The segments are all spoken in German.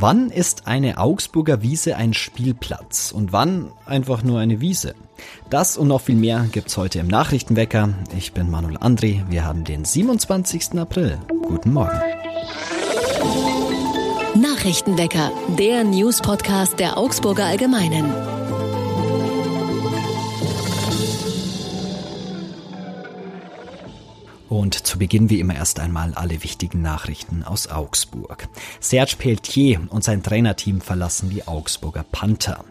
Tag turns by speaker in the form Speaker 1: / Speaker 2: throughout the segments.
Speaker 1: Wann ist eine Augsburger Wiese ein Spielplatz und wann einfach nur eine Wiese? Das und noch viel mehr gibt's heute im Nachrichtenwecker. Ich bin Manuel André. Wir haben den 27. April. Guten Morgen.
Speaker 2: Nachrichtenwecker, der News-Podcast der Augsburger Allgemeinen.
Speaker 1: Und zu Beginn wie immer erst einmal alle wichtigen Nachrichten aus Augsburg. Serge Pelletier und sein Trainerteam verlassen die Augsburger Panther.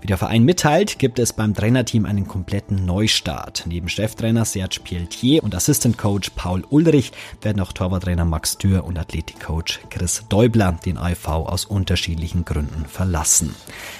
Speaker 1: Wie der Verein mitteilt, gibt es beim Trainerteam einen kompletten Neustart. Neben Cheftrainer Serge Pelletier und Assistant Coach Paul Ulrich werden auch Torwarttrainer Max Dürr und Athletikcoach Chris Däubler den AIV aus unterschiedlichen Gründen verlassen.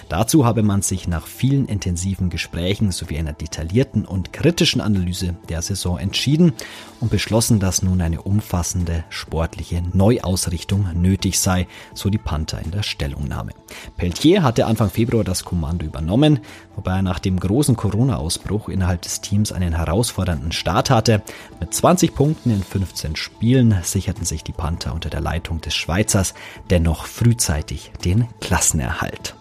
Speaker 1: Dazu habe man sich nach vielen intensiven Gesprächen sowie einer detaillierten und kritischen Analyse der Saison entschieden und beschlossen, dass nun eine umfassende sportliche Neuausrichtung nötig sei, so die Panther in der Stellungnahme. Pelletier hatte Anfang Februar das Kommando übernommen, wobei er nach dem großen Corona-Ausbruch innerhalb des Teams einen herausfordernden Start hatte. Mit 20 Punkten in 15 Spielen sicherten sich die Panther unter der Leitung des Schweizers dennoch frühzeitig den Klassenerhalt.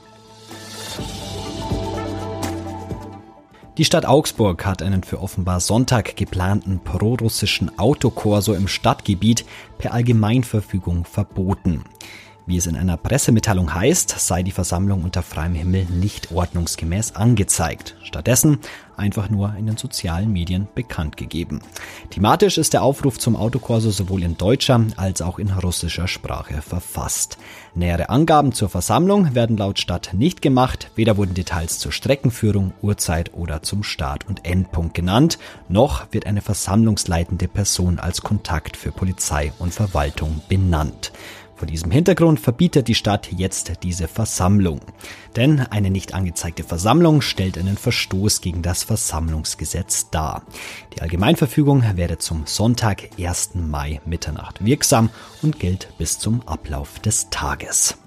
Speaker 1: Die Stadt Augsburg hat einen für offenbar Sonntag geplanten prorussischen Autokorso im Stadtgebiet per Allgemeinverfügung verboten. Wie es in einer Pressemitteilung heißt, sei die Versammlung unter freiem Himmel nicht ordnungsgemäß angezeigt. Stattdessen einfach nur in den sozialen Medien bekannt gegeben. Thematisch ist der Aufruf zum Autokorso sowohl in deutscher als auch in russischer Sprache verfasst. Nähere Angaben zur Versammlung werden laut Stadt nicht gemacht, weder wurden Details zur Streckenführung, Uhrzeit oder zum Start- und Endpunkt genannt, noch wird eine versammlungsleitende Person als Kontakt für Polizei und Verwaltung benannt. Vor diesem Hintergrund verbietet die Stadt jetzt diese Versammlung. Denn eine nicht angezeigte Versammlung stellt einen Verstoß gegen das Versammlungsgesetz dar. Die Allgemeinverfügung werde zum Sonntag, 1. Mai Mitternacht wirksam und gilt bis zum Ablauf des Tages.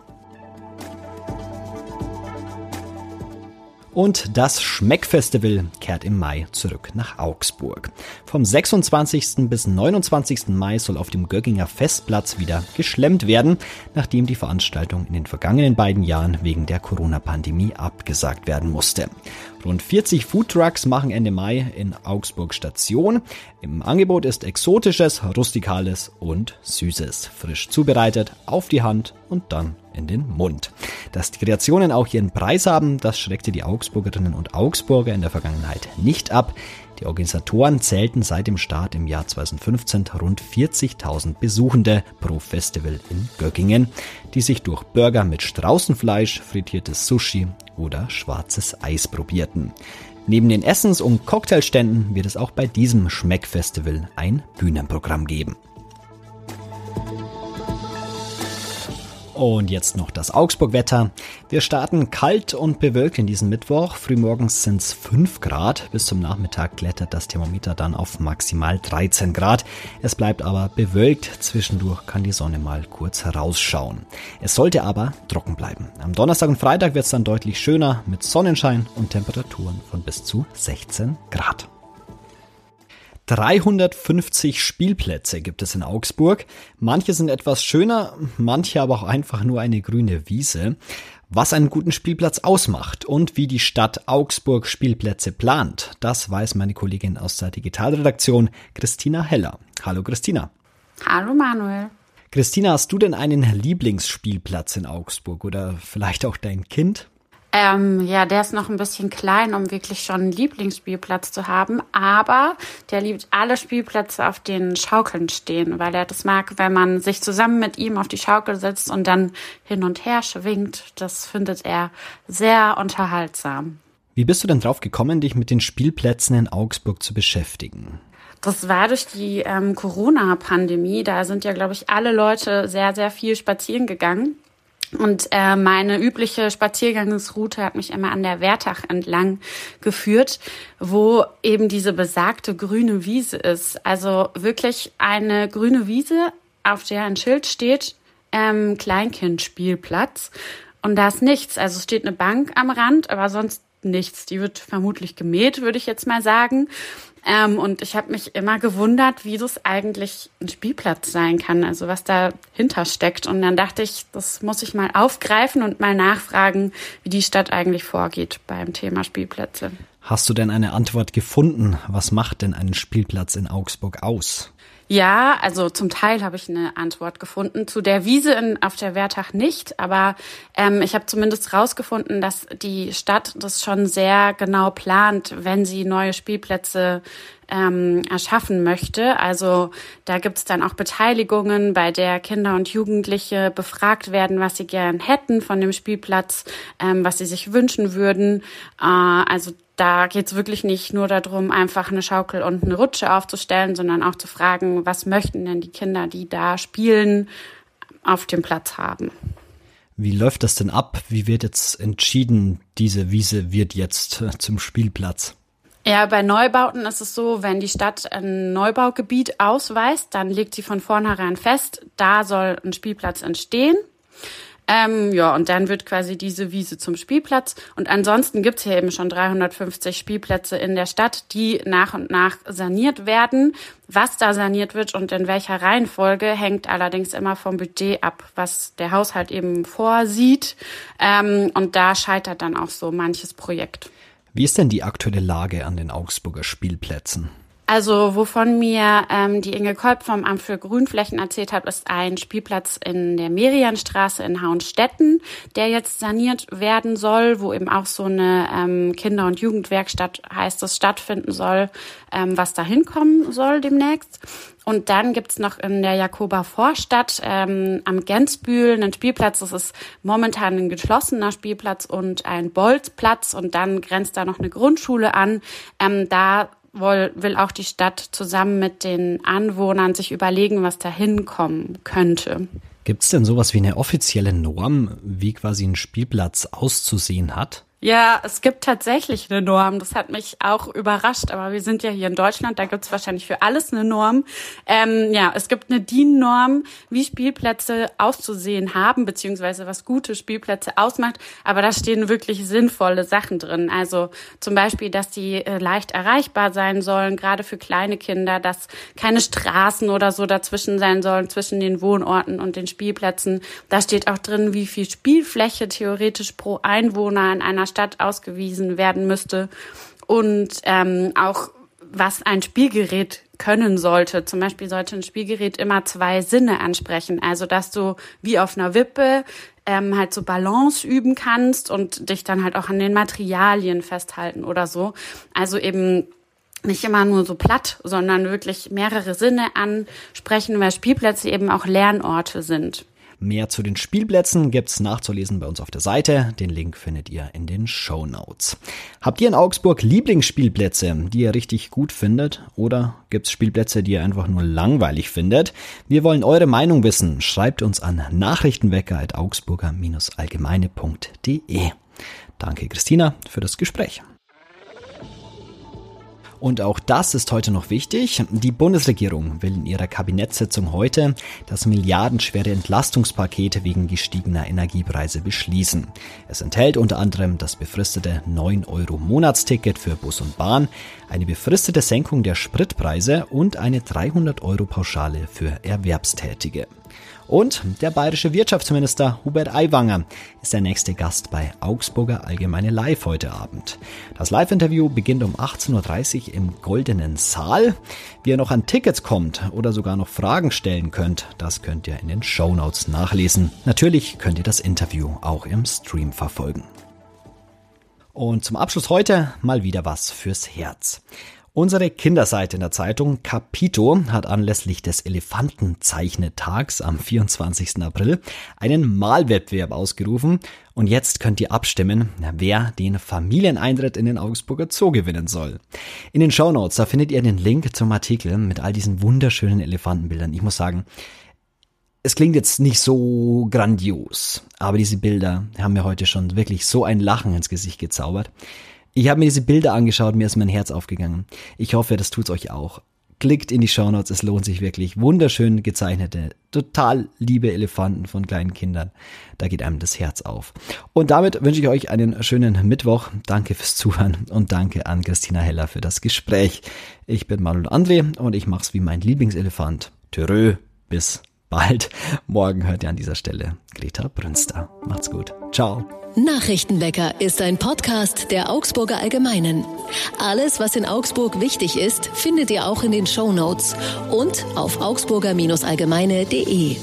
Speaker 1: Und das Schmeckfestival kehrt im Mai zurück nach Augsburg. Vom 26. bis 29. Mai soll auf dem Gögginger Festplatz wieder geschlemmt werden, nachdem die Veranstaltung in den vergangenen beiden Jahren wegen der Corona-Pandemie abgesagt werden musste. Rund 40 Foodtrucks machen Ende Mai in Augsburg Station. Im Angebot ist Exotisches, Rustikales und Süßes. Frisch zubereitet, auf die Hand und dann in den Mund. Dass die Kreationen auch ihren Preis haben, das schreckte die Augsburgerinnen und Augsburger in der Vergangenheit nicht ab. Die Organisatoren zählten seit dem Start im Jahr 2015 rund 40.000 Besuchende pro Festival in Göggingen, die sich durch Burger mit Straußenfleisch, frittiertes Sushi oder schwarzes Eis probierten. Neben den Essens- und Cocktailständen wird es auch bei diesem Schmeckfestival ein Bühnenprogramm geben. Und jetzt noch das Augsburg-Wetter. Wir starten kalt und bewölkt in diesem Mittwoch. Frühmorgens sind es 5 Grad. Bis zum Nachmittag klettert das Thermometer dann auf maximal 13 Grad. Es bleibt aber bewölkt. Zwischendurch kann die Sonne mal kurz herausschauen. Es sollte aber trocken bleiben. Am Donnerstag und Freitag wird es dann deutlich schöner mit Sonnenschein und Temperaturen von bis zu 16 Grad. 350 Spielplätze gibt es in Augsburg. Manche sind etwas schöner, manche aber auch einfach nur eine grüne Wiese. Was einen guten Spielplatz ausmacht und wie die Stadt Augsburg Spielplätze plant, das weiß meine Kollegin aus der Digitalredaktion Christina Heller. Hallo Christina.
Speaker 3: Hallo Manuel.
Speaker 1: Christina, hast du denn einen Lieblingsspielplatz in Augsburg oder vielleicht auch dein Kind?
Speaker 3: Ähm, ja, der ist noch ein bisschen klein, um wirklich schon einen Lieblingsspielplatz zu haben. Aber der liebt alle Spielplätze, auf denen Schaukeln stehen, weil er das mag, wenn man sich zusammen mit ihm auf die Schaukel setzt und dann hin und her schwingt. Das findet er sehr unterhaltsam.
Speaker 1: Wie bist du denn drauf gekommen, dich mit den Spielplätzen in Augsburg zu beschäftigen?
Speaker 3: Das war durch die ähm, Corona-Pandemie. Da sind ja, glaube ich, alle Leute sehr, sehr viel spazieren gegangen. Und äh, meine übliche Spaziergangsroute hat mich immer an der Wertach entlang geführt, wo eben diese besagte grüne Wiese ist. Also wirklich eine grüne Wiese, auf der ein Schild steht, ähm, Kleinkindspielplatz. Und da ist nichts. Also steht eine Bank am Rand, aber sonst nichts. Die wird vermutlich gemäht, würde ich jetzt mal sagen. Ähm, und ich habe mich immer gewundert, wie das eigentlich ein Spielplatz sein kann, also was dahinter steckt. Und dann dachte ich, das muss ich mal aufgreifen und mal nachfragen, wie die Stadt eigentlich vorgeht beim Thema Spielplätze.
Speaker 1: Hast du denn eine Antwort gefunden? Was macht denn einen Spielplatz in Augsburg aus?
Speaker 3: Ja, also zum Teil habe ich eine Antwort gefunden. Zu der Wiese in, auf der Wertach nicht, aber ähm, ich habe zumindest rausgefunden, dass die Stadt das schon sehr genau plant, wenn sie neue Spielplätze ähm, erschaffen möchte. Also da gibt es dann auch Beteiligungen, bei der Kinder und Jugendliche befragt werden, was sie gern hätten von dem Spielplatz, ähm, was sie sich wünschen würden. Äh, also da geht es wirklich nicht nur darum, einfach eine Schaukel und eine Rutsche aufzustellen, sondern auch zu fragen, was möchten denn die Kinder, die da spielen, auf dem Platz haben.
Speaker 1: Wie läuft das denn ab? Wie wird jetzt entschieden, diese Wiese wird jetzt äh, zum Spielplatz?
Speaker 3: Ja, bei Neubauten ist es so, wenn die Stadt ein Neubaugebiet ausweist, dann legt sie von vornherein fest, da soll ein Spielplatz entstehen. Ähm, ja, und dann wird quasi diese Wiese zum Spielplatz. Und ansonsten gibt's hier eben schon 350 Spielplätze in der Stadt, die nach und nach saniert werden. Was da saniert wird und in welcher Reihenfolge hängt allerdings immer vom Budget ab, was der Haushalt eben vorsieht. Ähm, und da scheitert dann auch so manches Projekt.
Speaker 1: Wie ist denn die aktuelle Lage an den Augsburger Spielplätzen?
Speaker 3: Also wovon mir ähm, die Inge Kolb vom Amt für Grünflächen erzählt hat, ist ein Spielplatz in der Merianstraße in Hauenstetten, der jetzt saniert werden soll, wo eben auch so eine ähm, Kinder- und Jugendwerkstatt heißt es stattfinden soll, ähm, was da hinkommen soll demnächst. Und dann gibt's noch in der Jakoba Vorstadt ähm, am Gensbühl einen Spielplatz. Das ist momentan ein geschlossener Spielplatz und ein Bolzplatz. Und dann grenzt da noch eine Grundschule an. Ähm, da will, auch die Stadt zusammen mit den Anwohnern sich überlegen, was da hinkommen könnte.
Speaker 1: Gibt es denn sowas wie eine offizielle Norm, wie quasi ein Spielplatz auszusehen hat?
Speaker 3: Ja, es gibt tatsächlich eine Norm. Das hat mich auch überrascht. Aber wir sind ja hier in Deutschland, da gibt es wahrscheinlich für alles eine Norm. Ähm, ja, es gibt eine DIN-Norm, wie Spielplätze auszusehen haben, beziehungsweise was gute Spielplätze ausmacht. Aber da stehen wirklich sinnvolle Sachen drin. Also zum Beispiel, dass die äh, leicht erreichbar sein sollen, gerade für kleine Kinder, dass keine Straßen oder so dazwischen sein sollen, zwischen den Wohnorten und den Spielplätzen. Da steht auch drin, wie viel Spielfläche theoretisch pro Einwohner in einer Stadt ausgewiesen werden müsste und ähm, auch was ein Spielgerät können sollte. Zum Beispiel sollte ein Spielgerät immer zwei Sinne ansprechen. Also, dass du wie auf einer Wippe ähm, halt so Balance üben kannst und dich dann halt auch an den Materialien festhalten oder so. Also eben nicht immer nur so platt, sondern wirklich mehrere Sinne ansprechen, weil Spielplätze eben auch Lernorte sind.
Speaker 1: Mehr zu den Spielplätzen gibt's nachzulesen bei uns auf der Seite. Den Link findet ihr in den Show Notes. Habt ihr in Augsburg Lieblingsspielplätze, die ihr richtig gut findet? Oder gibt's Spielplätze, die ihr einfach nur langweilig findet? Wir wollen eure Meinung wissen. Schreibt uns an nachrichtenwecker.augsburger-allgemeine.de. Danke Christina für das Gespräch. Und auch das ist heute noch wichtig. Die Bundesregierung will in ihrer Kabinettssitzung heute das milliardenschwere Entlastungspaket wegen gestiegener Energiepreise beschließen. Es enthält unter anderem das befristete 9 Euro Monatsticket für Bus und Bahn, eine befristete Senkung der Spritpreise und eine 300 Euro Pauschale für Erwerbstätige. Und der bayerische Wirtschaftsminister Hubert Aiwanger ist der nächste Gast bei Augsburger Allgemeine Live heute Abend. Das Live-Interview beginnt um 18.30 Uhr im Goldenen Saal. Wie ihr noch an Tickets kommt oder sogar noch Fragen stellen könnt, das könnt ihr in den Show Notes nachlesen. Natürlich könnt ihr das Interview auch im Stream verfolgen. Und zum Abschluss heute mal wieder was fürs Herz. Unsere Kinderseite in der Zeitung Capito hat anlässlich des Elefantenzeichnetags am 24. April einen Malwettbewerb ausgerufen und jetzt könnt ihr abstimmen, wer den Familieneintritt in den Augsburger Zoo gewinnen soll. In den Shownotes, da findet ihr den Link zum Artikel mit all diesen wunderschönen Elefantenbildern. Ich muss sagen, es klingt jetzt nicht so grandios, aber diese Bilder haben mir heute schon wirklich so ein Lachen ins Gesicht gezaubert. Ich habe mir diese Bilder angeschaut, mir ist mein Herz aufgegangen. Ich hoffe, das tut's euch auch. Klickt in die Shownotes, es lohnt sich wirklich. Wunderschön gezeichnete, total liebe Elefanten von kleinen Kindern. Da geht einem das Herz auf. Und damit wünsche ich euch einen schönen Mittwoch. Danke fürs Zuhören und danke an Christina Heller für das Gespräch. Ich bin Manuel André und ich mach's wie mein Lieblingselefant. Törö, bis bald. Morgen hört ihr an dieser Stelle Greta Brünster. Macht's gut. Ciao.
Speaker 2: Nachrichtenwecker ist ein Podcast der Augsburger Allgemeinen. Alles, was in Augsburg wichtig ist, findet ihr auch in den Show Notes und auf augsburger-allgemeine.de.